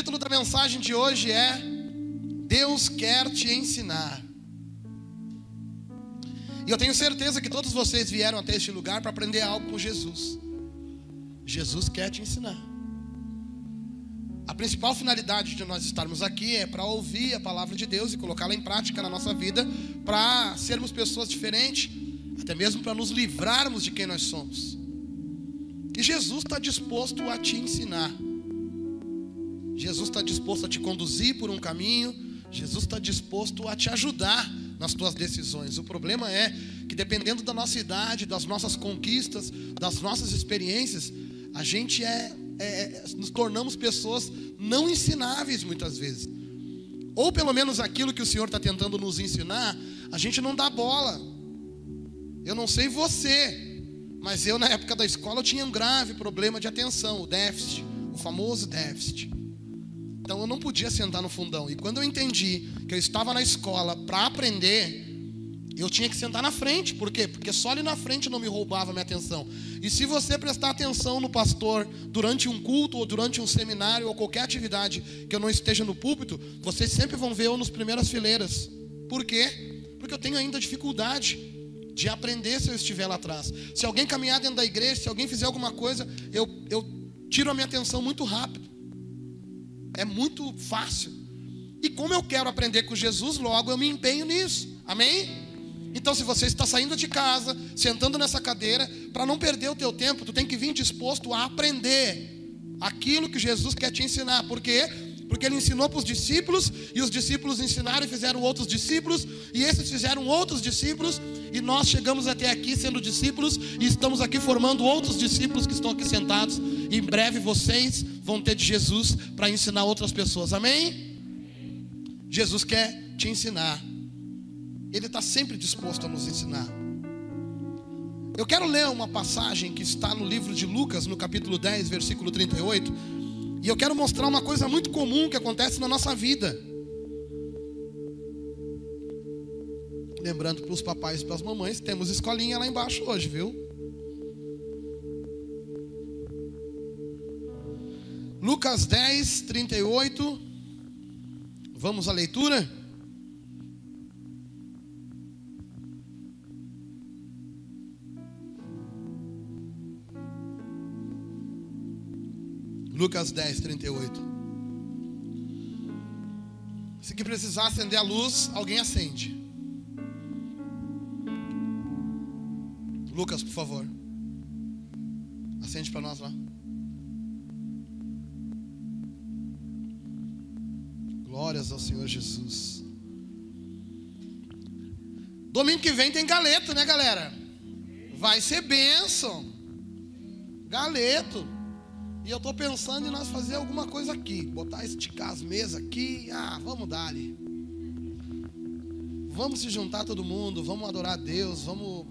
título da mensagem de hoje é Deus quer te ensinar. E eu tenho certeza que todos vocês vieram até este lugar para aprender algo com Jesus. Jesus quer te ensinar. A principal finalidade de nós estarmos aqui é para ouvir a palavra de Deus e colocá-la em prática na nossa vida, para sermos pessoas diferentes, até mesmo para nos livrarmos de quem nós somos. E Jesus está disposto a te ensinar. Jesus está disposto a te conduzir por um caminho. Jesus está disposto a te ajudar nas tuas decisões. O problema é que dependendo da nossa idade, das nossas conquistas, das nossas experiências, a gente é, é, é nos tornamos pessoas não ensináveis muitas vezes. Ou pelo menos aquilo que o Senhor está tentando nos ensinar, a gente não dá bola. Eu não sei você, mas eu na época da escola eu tinha um grave problema de atenção, o déficit, o famoso déficit. Então eu não podia sentar no fundão. E quando eu entendi que eu estava na escola para aprender, eu tinha que sentar na frente. Por quê? Porque só ali na frente não me roubava minha atenção. E se você prestar atenção no pastor durante um culto ou durante um seminário ou qualquer atividade que eu não esteja no púlpito, vocês sempre vão ver eu nas primeiras fileiras. Por quê? Porque eu tenho ainda dificuldade de aprender se eu estiver lá atrás. Se alguém caminhar dentro da igreja, se alguém fizer alguma coisa, eu, eu tiro a minha atenção muito rápido. É muito fácil. E como eu quero aprender com Jesus, logo eu me empenho nisso. Amém? Então, se você está saindo de casa, sentando nessa cadeira, para não perder o teu tempo, tu tem que vir disposto a aprender aquilo que Jesus quer te ensinar. Por quê? Porque ele ensinou para os discípulos, e os discípulos ensinaram e fizeram outros discípulos, e esses fizeram outros discípulos, e nós chegamos até aqui sendo discípulos, e estamos aqui formando outros discípulos que estão aqui sentados. E em breve vocês vão ter de Jesus para ensinar outras pessoas. Amém? Jesus quer te ensinar. Ele está sempre disposto a nos ensinar. Eu quero ler uma passagem que está no livro de Lucas, no capítulo 10, versículo 38. E eu quero mostrar uma coisa muito comum que acontece na nossa vida. Lembrando para os papais e para as mamães, temos escolinha lá embaixo hoje, viu? Lucas 10, 38. Vamos à leitura? Lucas 10, 38. Se que precisar acender a luz, alguém acende. Lucas, por favor. Acende para nós lá. Glórias ao Senhor Jesus. Domingo que vem tem galeto, né, galera? Vai ser bênção. Galeto. E eu estou pensando em nós fazer alguma coisa aqui. Botar, esticar as mesas aqui. Ah, vamos dar ali. Vamos se juntar todo mundo. Vamos adorar a Deus. Vamos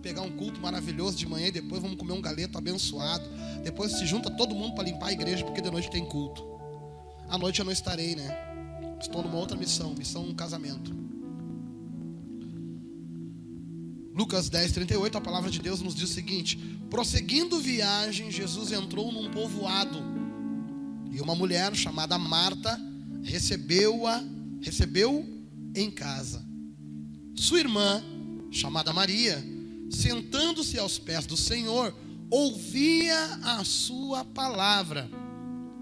pegar um culto maravilhoso de manhã e depois vamos comer um galeto abençoado. Depois se junta todo mundo para limpar a igreja porque de noite tem culto. À noite eu não estarei, né? Estou numa outra missão, missão um casamento. Lucas 10, 38, a palavra de Deus nos diz o seguinte: prosseguindo viagem, Jesus entrou num povoado e uma mulher chamada Marta recebeu-a, recebeu em casa. Sua irmã, chamada Maria, sentando-se aos pés do Senhor, ouvia a sua palavra.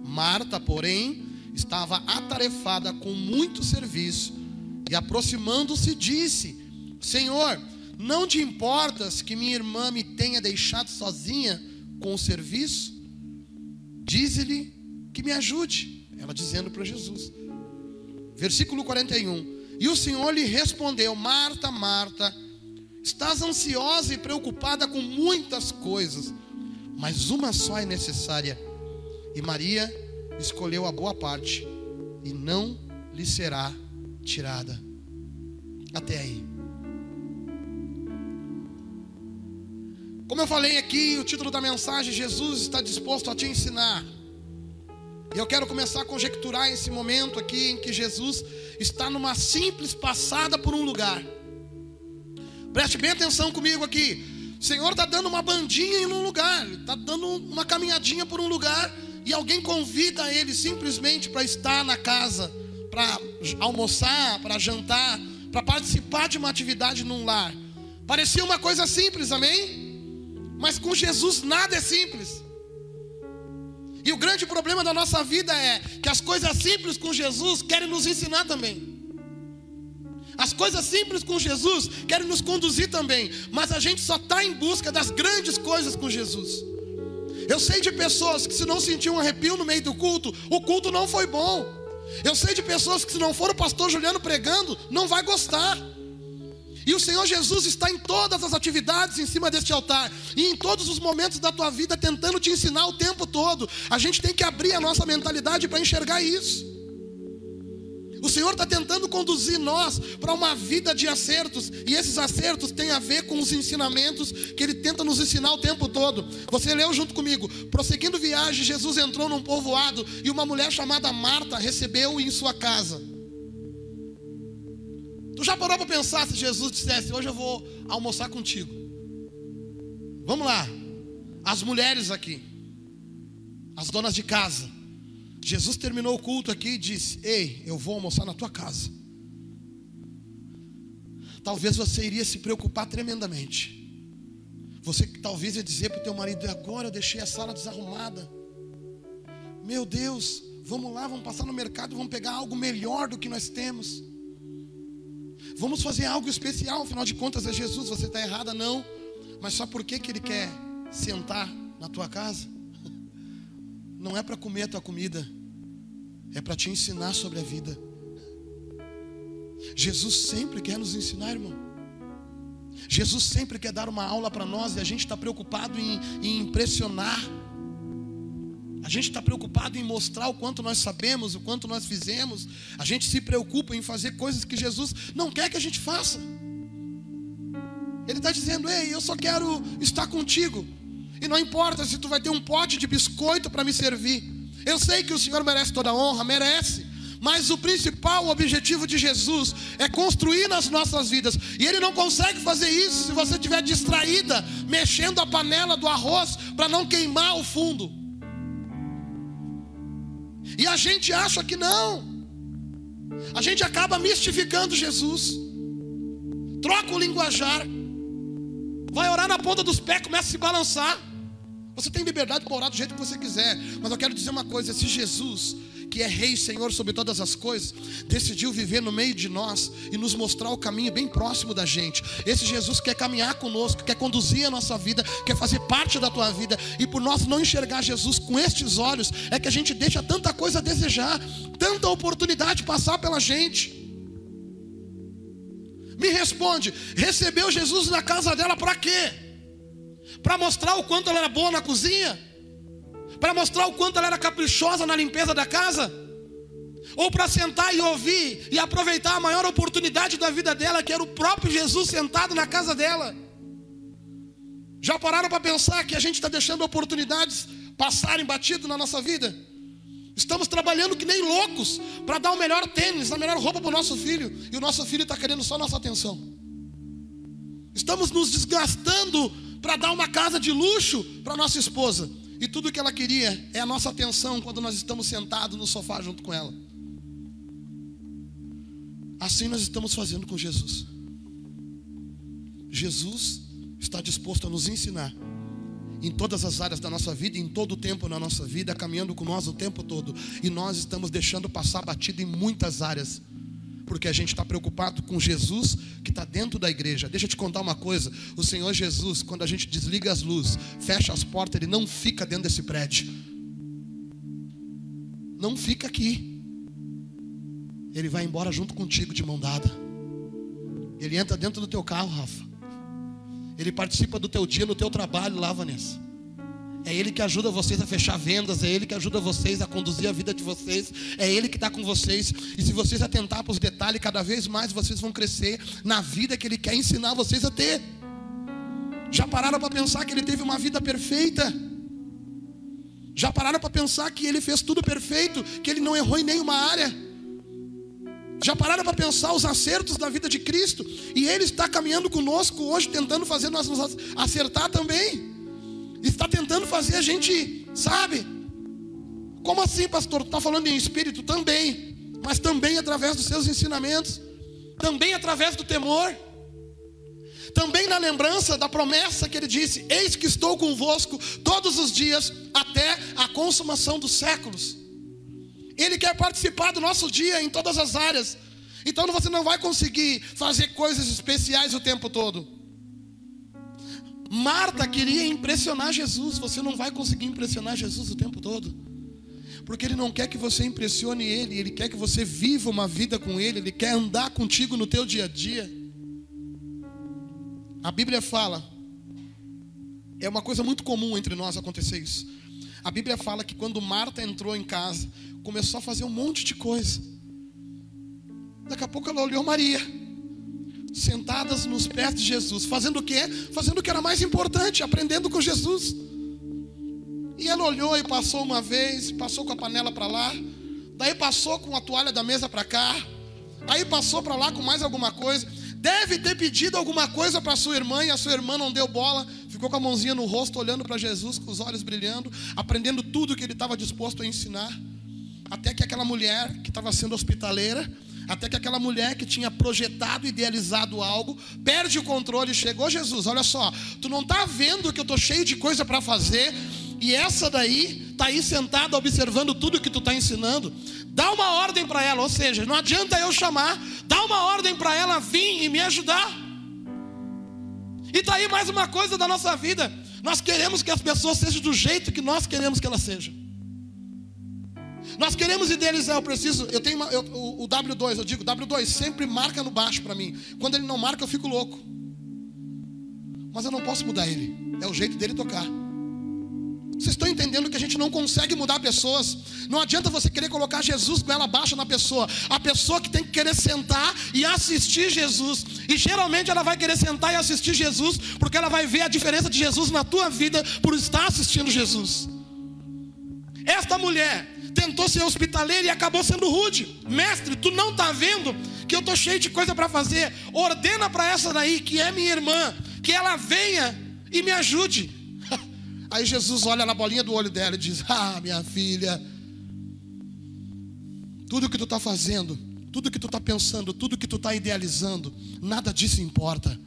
Marta, porém, estava atarefada com muito serviço e aproximando-se disse: Senhor, não te importas que minha irmã me tenha deixado sozinha com o serviço? Dize-lhe que me ajude. Ela dizendo para Jesus. Versículo 41. E o Senhor lhe respondeu: Marta, Marta, estás ansiosa e preocupada com muitas coisas, mas uma só é necessária. E Maria escolheu a boa parte, e não lhe será tirada. Até aí. Como eu falei aqui, o título da mensagem: Jesus está disposto a te ensinar. E eu quero começar a conjecturar esse momento aqui em que Jesus está numa simples passada por um lugar. Preste bem atenção comigo aqui. O Senhor está dando uma bandinha em um lugar, está dando uma caminhadinha por um lugar e alguém convida ele simplesmente para estar na casa, para almoçar, para jantar, para participar de uma atividade num lar. Parecia uma coisa simples, amém? Mas com Jesus nada é simples. E o grande problema da nossa vida é que as coisas simples com Jesus querem nos ensinar também. As coisas simples com Jesus querem nos conduzir também, mas a gente só está em busca das grandes coisas com Jesus. Eu sei de pessoas que, se não sentiu um arrepio no meio do culto, o culto não foi bom. Eu sei de pessoas que, se não for o pastor Juliano pregando, não vai gostar. E o Senhor Jesus está em todas as atividades em cima deste altar, e em todos os momentos da tua vida, tentando te ensinar o tempo todo. A gente tem que abrir a nossa mentalidade para enxergar isso. O Senhor está tentando conduzir nós para uma vida de acertos, e esses acertos têm a ver com os ensinamentos que Ele tenta nos ensinar o tempo todo. Você leu junto comigo: prosseguindo viagem, Jesus entrou num povoado e uma mulher chamada Marta recebeu-o em sua casa. Tu já parou para pensar se Jesus dissesse: Hoje eu vou almoçar contigo? Vamos lá, as mulheres aqui, as donas de casa. Jesus terminou o culto aqui e disse: Ei, eu vou almoçar na tua casa. Talvez você iria se preocupar tremendamente. Você talvez ia dizer para o teu marido: Agora eu deixei a sala desarrumada. Meu Deus, vamos lá, vamos passar no mercado, vamos pegar algo melhor do que nós temos. Vamos fazer algo especial, afinal de contas é Jesus, você está errada, não. Mas só porque que Ele quer sentar na tua casa? Não é para comer a tua comida, é para te ensinar sobre a vida. Jesus sempre quer nos ensinar, irmão. Jesus sempre quer dar uma aula para nós e a gente está preocupado em, em impressionar. A gente está preocupado em mostrar o quanto nós sabemos, o quanto nós fizemos. A gente se preocupa em fazer coisas que Jesus não quer que a gente faça. Ele está dizendo: Ei, eu só quero estar contigo. E não importa se tu vai ter um pote de biscoito para me servir. Eu sei que o Senhor merece toda a honra, merece. Mas o principal objetivo de Jesus é construir nas nossas vidas. E Ele não consegue fazer isso se você estiver distraída, mexendo a panela do arroz para não queimar o fundo. E a gente acha que não. A gente acaba mistificando Jesus. Troca o linguajar. Vai orar na ponta dos pés, começa a se balançar. Você tem liberdade para orar do jeito que você quiser, mas eu quero dizer uma coisa: se Jesus, que é Rei e Senhor sobre todas as coisas, decidiu viver no meio de nós e nos mostrar o caminho bem próximo da gente, esse Jesus quer caminhar conosco, quer conduzir a nossa vida, quer fazer parte da tua vida, e por nós não enxergar Jesus com estes olhos, é que a gente deixa tanta coisa a desejar, tanta oportunidade passar pela gente. Me responde: recebeu Jesus na casa dela para quê? Para mostrar o quanto ela era boa na cozinha? Para mostrar o quanto ela era caprichosa na limpeza da casa? Ou para sentar e ouvir e aproveitar a maior oportunidade da vida dela, que era o próprio Jesus sentado na casa dela? Já pararam para pensar que a gente está deixando oportunidades passarem batido na nossa vida? Estamos trabalhando que nem loucos para dar o melhor tênis, a melhor roupa para o nosso filho, e o nosso filho está querendo só nossa atenção. Estamos nos desgastando para dar uma casa de luxo para nossa esposa. E tudo que ela queria é a nossa atenção quando nós estamos sentados no sofá junto com ela. Assim nós estamos fazendo com Jesus. Jesus está disposto a nos ensinar em todas as áreas da nossa vida, em todo o tempo na nossa vida, caminhando com nós o tempo todo. E nós estamos deixando passar batido em muitas áreas porque a gente está preocupado com Jesus que está dentro da igreja. Deixa eu te contar uma coisa: o Senhor Jesus, quando a gente desliga as luzes, fecha as portas, ele não fica dentro desse prédio, não fica aqui. Ele vai embora junto contigo de mão dada. Ele entra dentro do teu carro, Rafa. Ele participa do teu dia no teu trabalho lá, Vanessa. É Ele que ajuda vocês a fechar vendas, é Ele que ajuda vocês a conduzir a vida de vocês, é Ele que está com vocês. E se vocês atentar para os detalhes, cada vez mais vocês vão crescer na vida que Ele quer ensinar vocês a ter. Já pararam para pensar que Ele teve uma vida perfeita? Já pararam para pensar que Ele fez tudo perfeito, que Ele não errou em nenhuma área? Já pararam para pensar os acertos da vida de Cristo? E Ele está caminhando conosco hoje, tentando fazer nós nos acertar também. Está tentando fazer a gente, sabe? Como assim, pastor? Tu está falando em espírito? Também. Mas também através dos seus ensinamentos. Também através do temor. Também na lembrança da promessa que ele disse: Eis que estou convosco todos os dias até a consumação dos séculos. Ele quer participar do nosso dia em todas as áreas. Então você não vai conseguir fazer coisas especiais o tempo todo. Marta queria impressionar Jesus. Você não vai conseguir impressionar Jesus o tempo todo. Porque Ele não quer que você impressione Ele, Ele quer que você viva uma vida com Ele, Ele quer andar contigo no teu dia a dia. A Bíblia fala, é uma coisa muito comum entre nós acontecer isso. A Bíblia fala que quando Marta entrou em casa, começou a fazer um monte de coisa. Daqui a pouco ela olhou Maria, sentadas nos pés de Jesus, fazendo o quê? Fazendo o que era mais importante, aprendendo com Jesus. E ela olhou e passou uma vez, passou com a panela para lá, daí passou com a toalha da mesa para cá, aí passou para lá com mais alguma coisa. Deve ter pedido alguma coisa para sua irmã e a sua irmã não deu bola, ficou com a mãozinha no rosto, olhando para Jesus, com os olhos brilhando, aprendendo tudo que ele estava disposto a ensinar. Até que aquela mulher que estava sendo hospitaleira, até que aquela mulher que tinha projetado, idealizado algo, perde o controle e chegou, Jesus, olha só, tu não está vendo que eu estou cheio de coisa para fazer, e essa daí está aí sentada observando tudo que tu está ensinando. Dá uma ordem para ela, ou seja, não adianta eu chamar, dá uma ordem para ela vir e me ajudar. E está aí mais uma coisa da nossa vida. Nós queremos que as pessoas sejam do jeito que nós queremos que elas sejam. Nós queremos idealizar, eu preciso, eu tenho uma, eu, o, o, W2, eu digo, W2 sempre marca no baixo para mim. Quando ele não marca, eu fico louco. Mas eu não posso mudar ele. É o jeito dele tocar. Vocês estão entendendo que a gente não consegue mudar pessoas? Não adianta você querer colocar Jesus com ela baixa na pessoa. A pessoa que tem que querer sentar e assistir Jesus. E geralmente ela vai querer sentar e assistir Jesus, porque ela vai ver a diferença de Jesus na tua vida por estar assistindo Jesus. Esta mulher tentou ser hospitaleira e acabou sendo rude. Mestre, tu não está vendo que eu estou cheio de coisa para fazer? Ordena para essa daí, que é minha irmã, que ela venha e me ajude. Aí Jesus olha na bolinha do olho dela e diz: Ah, minha filha, tudo que tu está fazendo, tudo que tu está pensando, tudo que tu está idealizando, nada disso importa.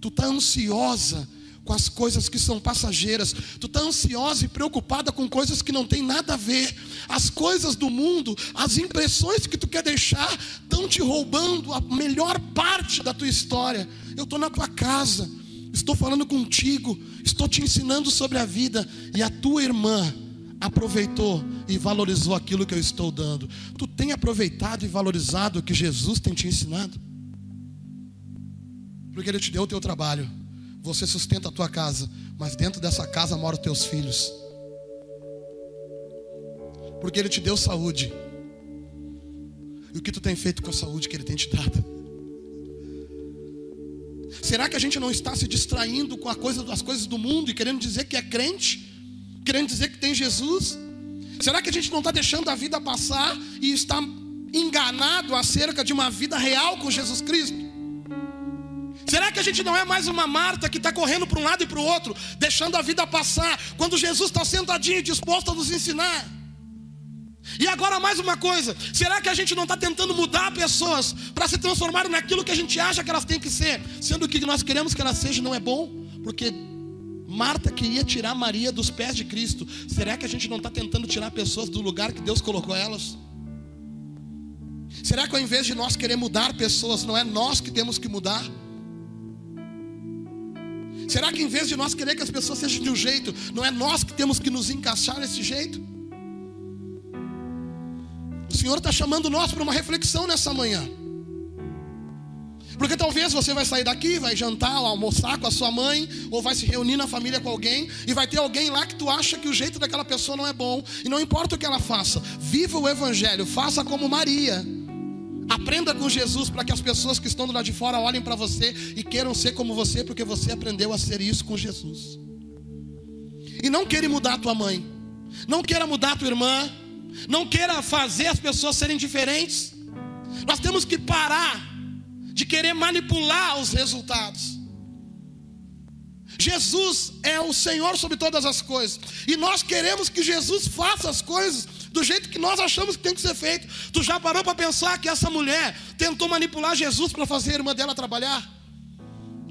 Tu está ansiosa com as coisas que são passageiras. Tu está ansiosa e preocupada com coisas que não tem nada a ver. As coisas do mundo, as impressões que tu quer deixar, estão te roubando a melhor parte da tua história. Eu estou na tua casa estou falando contigo, estou te ensinando sobre a vida, e a tua irmã aproveitou e valorizou aquilo que eu estou dando. Tu tem aproveitado e valorizado o que Jesus tem te ensinado? Porque Ele te deu o teu trabalho, você sustenta a tua casa, mas dentro dessa casa moram teus filhos. Porque Ele te deu saúde. E o que tu tem feito com a saúde que Ele tem te dado? Será que a gente não está se distraindo com a coisa, as coisas do mundo e querendo dizer que é crente? Querendo dizer que tem Jesus? Será que a gente não está deixando a vida passar e está enganado acerca de uma vida real com Jesus Cristo? Será que a gente não é mais uma Marta que está correndo para um lado e para o outro, deixando a vida passar, quando Jesus está sentadinho disposto a nos ensinar? E agora mais uma coisa: será que a gente não está tentando mudar pessoas para se transformarem naquilo que a gente acha que elas têm que ser, sendo que nós queremos que elas sejam não é bom? Porque Marta queria tirar Maria dos pés de Cristo. Será que a gente não está tentando tirar pessoas do lugar que Deus colocou elas? Será que ao invés de nós querer mudar pessoas, não é nós que temos que mudar? Será que em vez de nós querer que as pessoas sejam de um jeito, não é nós que temos que nos encaixar nesse jeito? O Senhor está chamando nós para uma reflexão nessa manhã. Porque talvez você vai sair daqui, vai jantar, almoçar com a sua mãe, ou vai se reunir na família com alguém, e vai ter alguém lá que tu acha que o jeito daquela pessoa não é bom, e não importa o que ela faça, viva o Evangelho, faça como Maria. Aprenda com Jesus para que as pessoas que estão do lado de fora olhem para você e queiram ser como você, porque você aprendeu a ser isso com Jesus. E não queira mudar a tua mãe, não queira mudar a tua irmã, não queira fazer as pessoas serem diferentes. Nós temos que parar de querer manipular os resultados. Jesus é o Senhor sobre todas as coisas, e nós queremos que Jesus faça as coisas do jeito que nós achamos que tem que ser feito. Tu já parou para pensar que essa mulher tentou manipular Jesus para fazer a irmã dela trabalhar?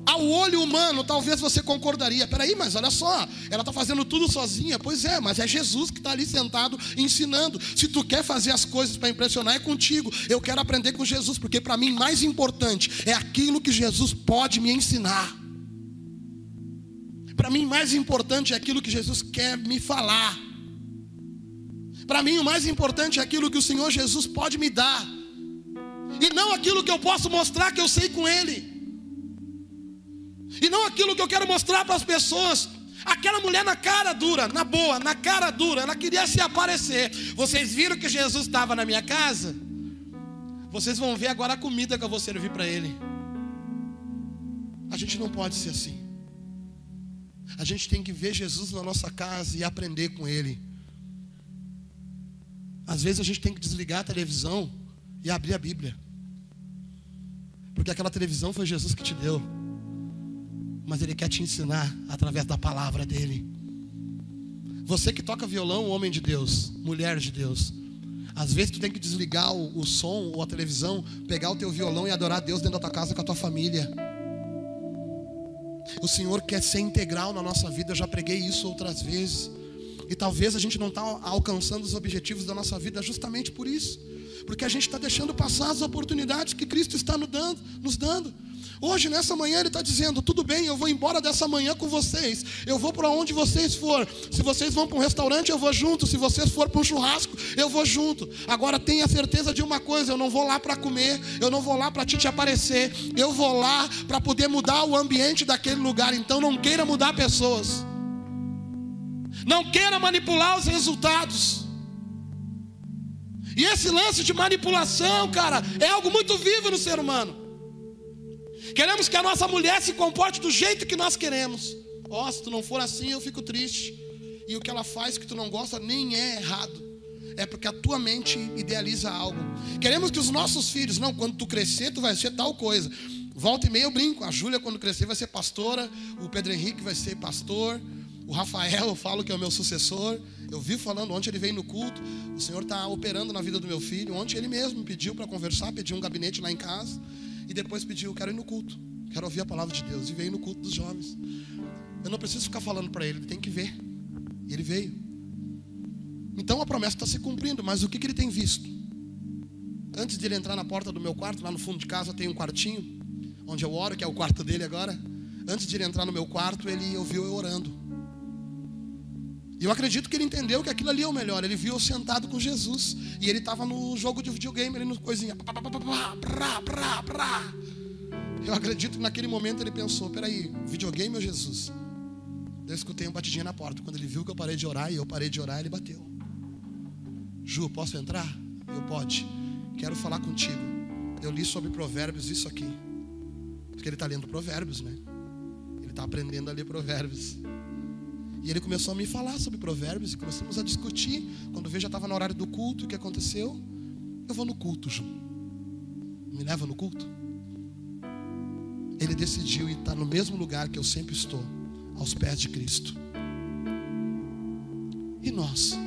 Ao olho humano, talvez você concordaria. Peraí, mas olha só, ela está fazendo tudo sozinha. Pois é, mas é Jesus que está ali sentado ensinando. Se tu quer fazer as coisas para impressionar, é contigo. Eu quero aprender com Jesus, porque para mim mais importante é aquilo que Jesus pode me ensinar. Para mim, mais importante é aquilo que Jesus quer me falar. Para mim, o mais importante é aquilo que o Senhor Jesus pode me dar, e não aquilo que eu posso mostrar que eu sei com Ele. E não aquilo que eu quero mostrar para as pessoas. Aquela mulher na cara dura, na boa, na cara dura, ela queria se aparecer. Vocês viram que Jesus estava na minha casa? Vocês vão ver agora a comida que eu vou servir para ele. A gente não pode ser assim. A gente tem que ver Jesus na nossa casa e aprender com ele. Às vezes a gente tem que desligar a televisão e abrir a Bíblia. Porque aquela televisão foi Jesus que te deu mas Ele quer te ensinar através da palavra dEle. Você que toca violão, homem de Deus, mulher de Deus, às vezes tu tem que desligar o, o som ou a televisão, pegar o teu violão e adorar Deus dentro da tua casa com a tua família. O Senhor quer ser integral na nossa vida, eu já preguei isso outras vezes. E talvez a gente não está alcançando os objetivos da nossa vida justamente por isso. Porque a gente está deixando passar as oportunidades que Cristo está nos dando. Nos dando. Hoje, nessa manhã, Ele está dizendo: tudo bem, eu vou embora dessa manhã com vocês. Eu vou para onde vocês for. Se vocês vão para um restaurante, eu vou junto. Se vocês for para um churrasco, eu vou junto. Agora tenha certeza de uma coisa: eu não vou lá para comer, eu não vou lá para te, te aparecer. Eu vou lá para poder mudar o ambiente daquele lugar. Então, não queira mudar pessoas. Não queira manipular os resultados. E esse lance de manipulação, cara, é algo muito vivo no ser humano. Queremos que a nossa mulher se comporte do jeito que nós queremos. Ó, oh, se tu não for assim, eu fico triste. E o que ela faz que tu não gosta nem é errado. É porque a tua mente idealiza algo. Queremos que os nossos filhos, não, quando tu crescer, tu vai ser tal coisa. Volta e meia eu brinco. A Júlia, quando crescer, vai ser pastora. O Pedro Henrique vai ser pastor. O Rafael, eu falo que é o meu sucessor. Eu vi falando, ontem ele veio no culto. O Senhor está operando na vida do meu filho. Ontem ele mesmo pediu para conversar, pediu um gabinete lá em casa. E depois pediu: Quero ir no culto, quero ouvir a palavra de Deus. E veio no culto dos jovens. Eu não preciso ficar falando para ele, ele tem que ver. E ele veio. Então a promessa está se cumprindo, mas o que, que ele tem visto? Antes de ele entrar na porta do meu quarto, lá no fundo de casa tem um quartinho, onde eu oro, que é o quarto dele agora. Antes de ele entrar no meu quarto, ele ouviu eu orando. E eu acredito que ele entendeu que aquilo ali é o melhor. Ele viu sentado com Jesus. E ele estava no jogo de videogame, ali no coisinha. Eu acredito que naquele momento ele pensou: peraí, videogame ou Jesus? Eu escutei um batidinho na porta. Quando ele viu que eu parei de orar e eu parei de orar, ele bateu. Ju, posso entrar? Eu pode. Quero falar contigo. Eu li sobre provérbios isso aqui. Porque ele está lendo provérbios, né? Ele está aprendendo a ler provérbios. E ele começou a me falar sobre provérbios e começamos a discutir. Quando veio já estava no horário do culto, o que aconteceu? Eu vou no culto, Ju. Me leva no culto. Ele decidiu estar no mesmo lugar que eu sempre estou, aos pés de Cristo. E nós?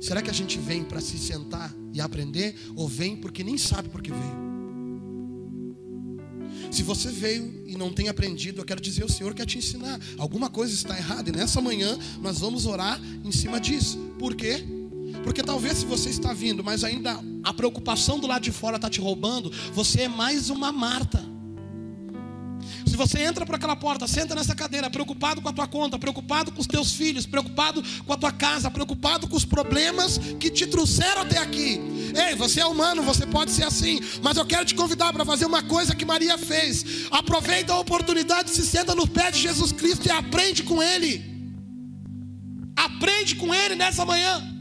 Será que a gente vem para se sentar e aprender ou vem porque nem sabe por que veio? Se você veio e não tem aprendido, eu quero dizer, o Senhor quer te ensinar. Alguma coisa está errada e nessa manhã nós vamos orar em cima disso. Por quê? Porque talvez se você está vindo, mas ainda a preocupação do lado de fora está te roubando, você é mais uma Marta. Você entra por aquela porta, senta nessa cadeira, preocupado com a tua conta, preocupado com os teus filhos, preocupado com a tua casa, preocupado com os problemas que te trouxeram até aqui. Ei, você é humano, você pode ser assim, mas eu quero te convidar para fazer uma coisa que Maria fez. Aproveita a oportunidade, se senta no pé de Jesus Cristo e aprende com Ele. Aprende com Ele nessa manhã.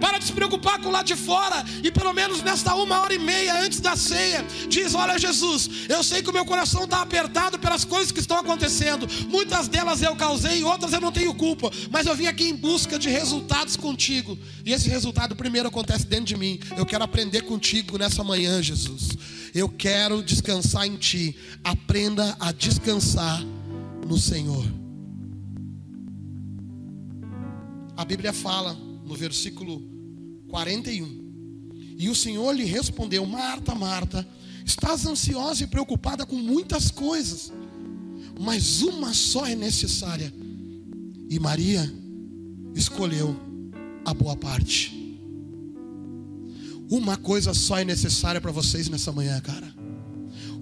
Para de se preocupar com o lado de fora. E pelo menos nesta uma hora e meia antes da ceia, diz: Olha, Jesus, eu sei que o meu coração está apertado pelas coisas que estão acontecendo. Muitas delas eu causei, outras eu não tenho culpa. Mas eu vim aqui em busca de resultados contigo. E esse resultado primeiro acontece dentro de mim. Eu quero aprender contigo nessa manhã, Jesus. Eu quero descansar em Ti. Aprenda a descansar no Senhor. A Bíblia fala no versículo 41. E o Senhor lhe respondeu: Marta, Marta, estás ansiosa e preocupada com muitas coisas, mas uma só é necessária. E Maria escolheu a boa parte. Uma coisa só é necessária para vocês nessa manhã, cara.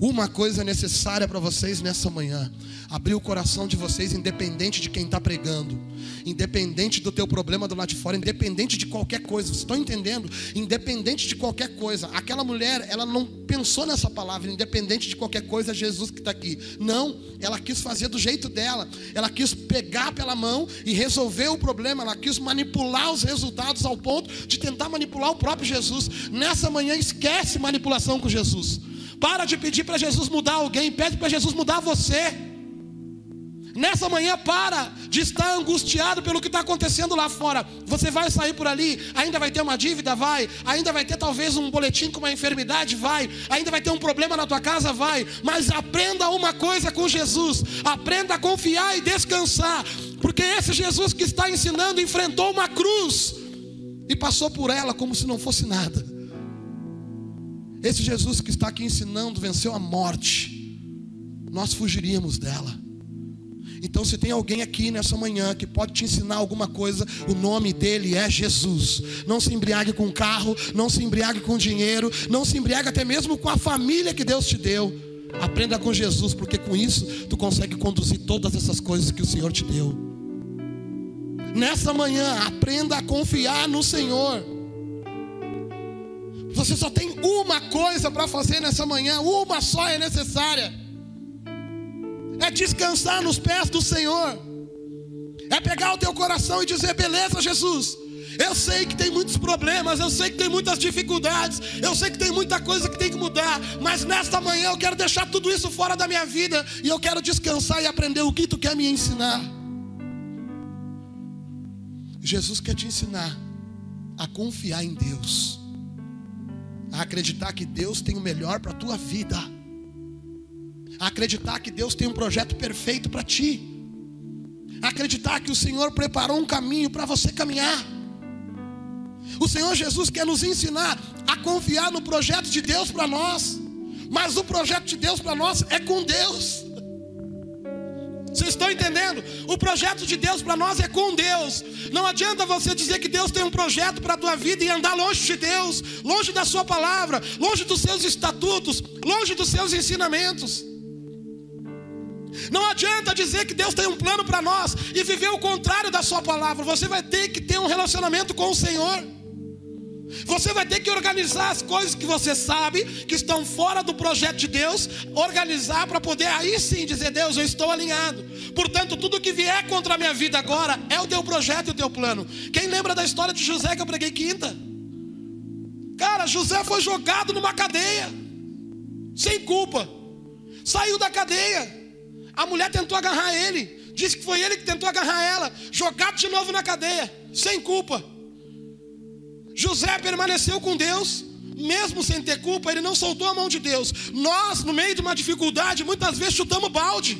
Uma coisa é necessária para vocês nessa manhã: abrir o coração de vocês, independente de quem está pregando, independente do teu problema do lado de fora, independente de qualquer coisa. Vocês estão entendendo? Independente de qualquer coisa. Aquela mulher, ela não pensou nessa palavra, independente de qualquer coisa, Jesus que está aqui. Não, ela quis fazer do jeito dela. Ela quis pegar pela mão e resolver o problema. Ela quis manipular os resultados ao ponto de tentar manipular o próprio Jesus. Nessa manhã, esquece manipulação com Jesus. Para de pedir para Jesus mudar alguém, pede para Jesus mudar você. Nessa manhã, para de estar angustiado pelo que está acontecendo lá fora. Você vai sair por ali, ainda vai ter uma dívida? Vai. Ainda vai ter talvez um boletim com uma enfermidade? Vai. Ainda vai ter um problema na tua casa? Vai. Mas aprenda uma coisa com Jesus: aprenda a confiar e descansar. Porque esse Jesus que está ensinando enfrentou uma cruz e passou por ela como se não fosse nada. Esse Jesus que está aqui ensinando venceu a morte, nós fugiríamos dela. Então, se tem alguém aqui nessa manhã que pode te ensinar alguma coisa, o nome dele é Jesus. Não se embriague com carro, não se embriague com dinheiro, não se embriague até mesmo com a família que Deus te deu. Aprenda com Jesus, porque com isso tu consegue conduzir todas essas coisas que o Senhor te deu. Nessa manhã, aprenda a confiar no Senhor. Você só tem uma coisa para fazer nessa manhã, uma só é necessária. É descansar nos pés do Senhor. É pegar o teu coração e dizer: beleza, Jesus. Eu sei que tem muitos problemas, eu sei que tem muitas dificuldades, eu sei que tem muita coisa que tem que mudar, mas nesta manhã eu quero deixar tudo isso fora da minha vida e eu quero descansar e aprender o que tu quer me ensinar. Jesus quer te ensinar a confiar em Deus a acreditar que Deus tem o melhor para a tua vida, a acreditar que Deus tem um projeto perfeito para ti, a acreditar que o Senhor preparou um caminho para você caminhar. O Senhor Jesus quer nos ensinar a confiar no projeto de Deus para nós, mas o projeto de Deus para nós é com Deus. Vocês estão entendendo? O projeto de Deus para nós é com Deus. Não adianta você dizer que Deus tem um projeto para a tua vida e andar longe de Deus, longe da Sua palavra, longe dos seus estatutos, longe dos seus ensinamentos. Não adianta dizer que Deus tem um plano para nós e viver o contrário da Sua palavra. Você vai ter que ter um relacionamento com o Senhor. Você vai ter que organizar as coisas que você sabe que estão fora do projeto de Deus, organizar para poder aí sim dizer: Deus, eu estou alinhado. Portanto, tudo que vier contra a minha vida agora é o teu projeto e o teu plano. Quem lembra da história de José que eu preguei quinta? Cara, José foi jogado numa cadeia, sem culpa, saiu da cadeia. A mulher tentou agarrar ele, disse que foi ele que tentou agarrar ela, jogado de novo na cadeia, sem culpa. José permaneceu com Deus, mesmo sem ter culpa, ele não soltou a mão de Deus. Nós, no meio de uma dificuldade, muitas vezes chutamos balde.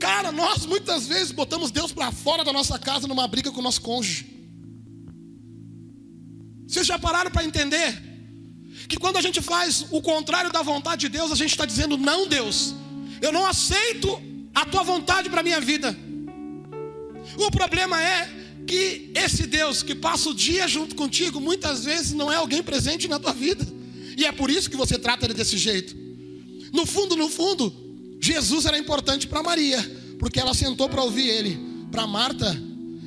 Cara, nós muitas vezes botamos Deus para fora da nossa casa numa briga com o nosso cônjuge. Vocês já pararam para entender que quando a gente faz o contrário da vontade de Deus, a gente está dizendo: não, Deus, eu não aceito a tua vontade para minha vida. O problema é que esse Deus que passa o dia junto contigo, muitas vezes não é alguém presente na tua vida. E é por isso que você trata ele desse jeito. No fundo, no fundo, Jesus era importante para Maria, porque ela sentou para ouvir ele. Para Marta,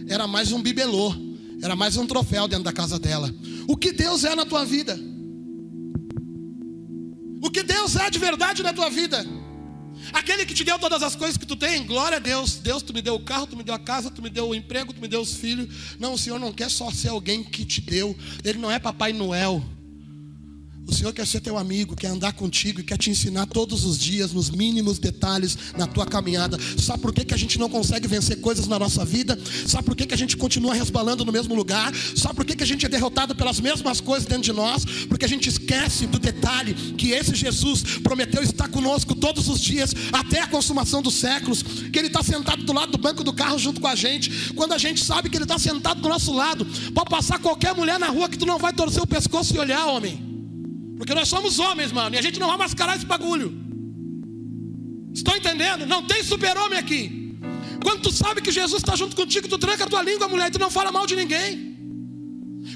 era mais um bibelô, era mais um troféu dentro da casa dela. O que Deus é na tua vida? O que Deus é de verdade na tua vida? Aquele que te deu todas as coisas que tu tem, glória a Deus. Deus, tu me deu o carro, tu me deu a casa, tu me deu o emprego, tu me deu os filhos. Não, o Senhor não quer só ser alguém que te deu. Ele não é Papai Noel. O Senhor quer ser teu amigo, quer andar contigo e quer te ensinar todos os dias, nos mínimos detalhes, na tua caminhada. Sabe por que, que a gente não consegue vencer coisas na nossa vida? Sabe por que, que a gente continua resbalando no mesmo lugar? Sabe por que, que a gente é derrotado pelas mesmas coisas dentro de nós? Porque a gente esquece do detalhe que esse Jesus prometeu estar conosco todos os dias, até a consumação dos séculos. Que Ele está sentado do lado do banco do carro junto com a gente. Quando a gente sabe que Ele está sentado do nosso lado, pode passar qualquer mulher na rua que tu não vai torcer o pescoço e olhar, homem. Porque nós somos homens, mano, e a gente não vai mascarar esse bagulho. Estão entendendo? Não tem super-homem aqui. Quando tu sabe que Jesus está junto contigo, tu tranca a tua língua, mulher, e tu não fala mal de ninguém.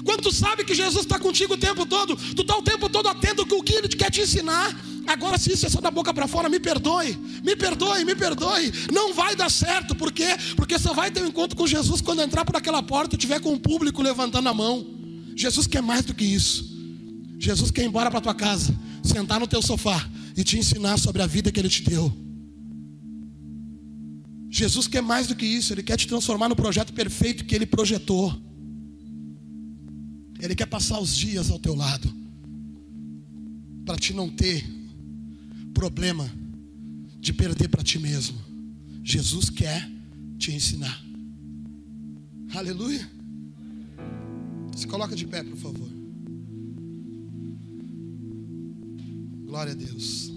Quando tu sabe que Jesus está contigo o tempo todo, tu está o tempo todo atento com o que Ele quer te ensinar. Agora, se isso é só da boca para fora, me perdoe, me perdoe, me perdoe. Não vai dar certo, por quê? Porque só vai ter um encontro com Jesus quando entrar por aquela porta e tiver com o público levantando a mão. Jesus quer mais do que isso. Jesus quer ir embora para tua casa, sentar no teu sofá e te ensinar sobre a vida que Ele te deu. Jesus quer mais do que isso, Ele quer te transformar no projeto perfeito que Ele projetou. Ele quer passar os dias ao teu lado, para te não ter problema de perder para ti mesmo. Jesus quer te ensinar. Aleluia. Se coloca de pé, por favor. Glória a Deus.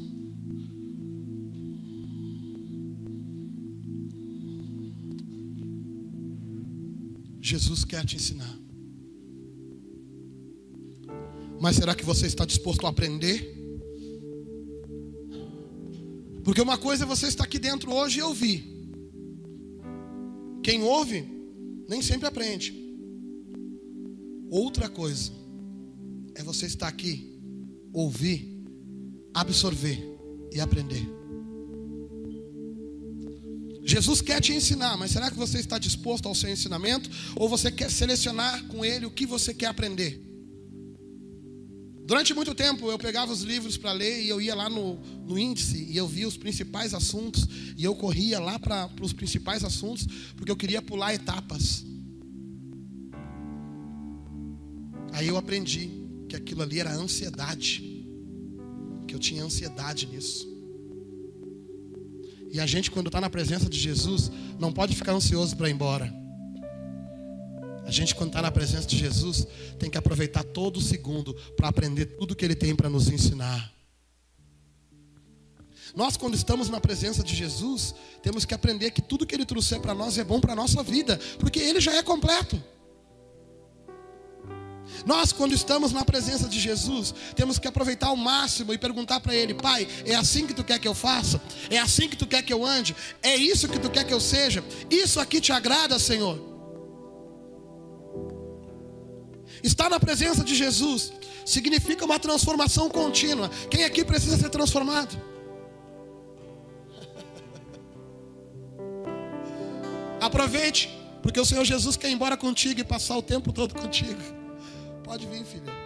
Jesus quer te ensinar. Mas será que você está disposto a aprender? Porque uma coisa é você estar aqui dentro hoje e ouvir. Quem ouve, nem sempre aprende. Outra coisa é você estar aqui, ouvir absorver e aprender. Jesus quer te ensinar, mas será que você está disposto ao seu ensinamento? Ou você quer selecionar com ele o que você quer aprender? Durante muito tempo eu pegava os livros para ler e eu ia lá no, no, índice e eu via os principais assuntos e eu corria lá para os principais assuntos porque eu queria pular etapas. Aí eu aprendi que aquilo ali era ansiedade eu tinha ansiedade nisso. E a gente, quando está na presença de Jesus, não pode ficar ansioso para ir embora. A gente, quando está na presença de Jesus, tem que aproveitar todo segundo para aprender tudo que Ele tem para nos ensinar. Nós, quando estamos na presença de Jesus, temos que aprender que tudo que Ele trouxer para nós é bom para a nossa vida, porque Ele já é completo. Nós, quando estamos na presença de Jesus, temos que aproveitar ao máximo e perguntar para Ele: Pai, é assim que tu quer que eu faça? É assim que tu quer que eu ande? É isso que tu quer que eu seja? Isso aqui te agrada, Senhor? Estar na presença de Jesus significa uma transformação contínua. Quem aqui precisa ser transformado? Aproveite, porque o Senhor Jesus quer ir embora contigo e passar o tempo todo contigo. Pode vir, filha.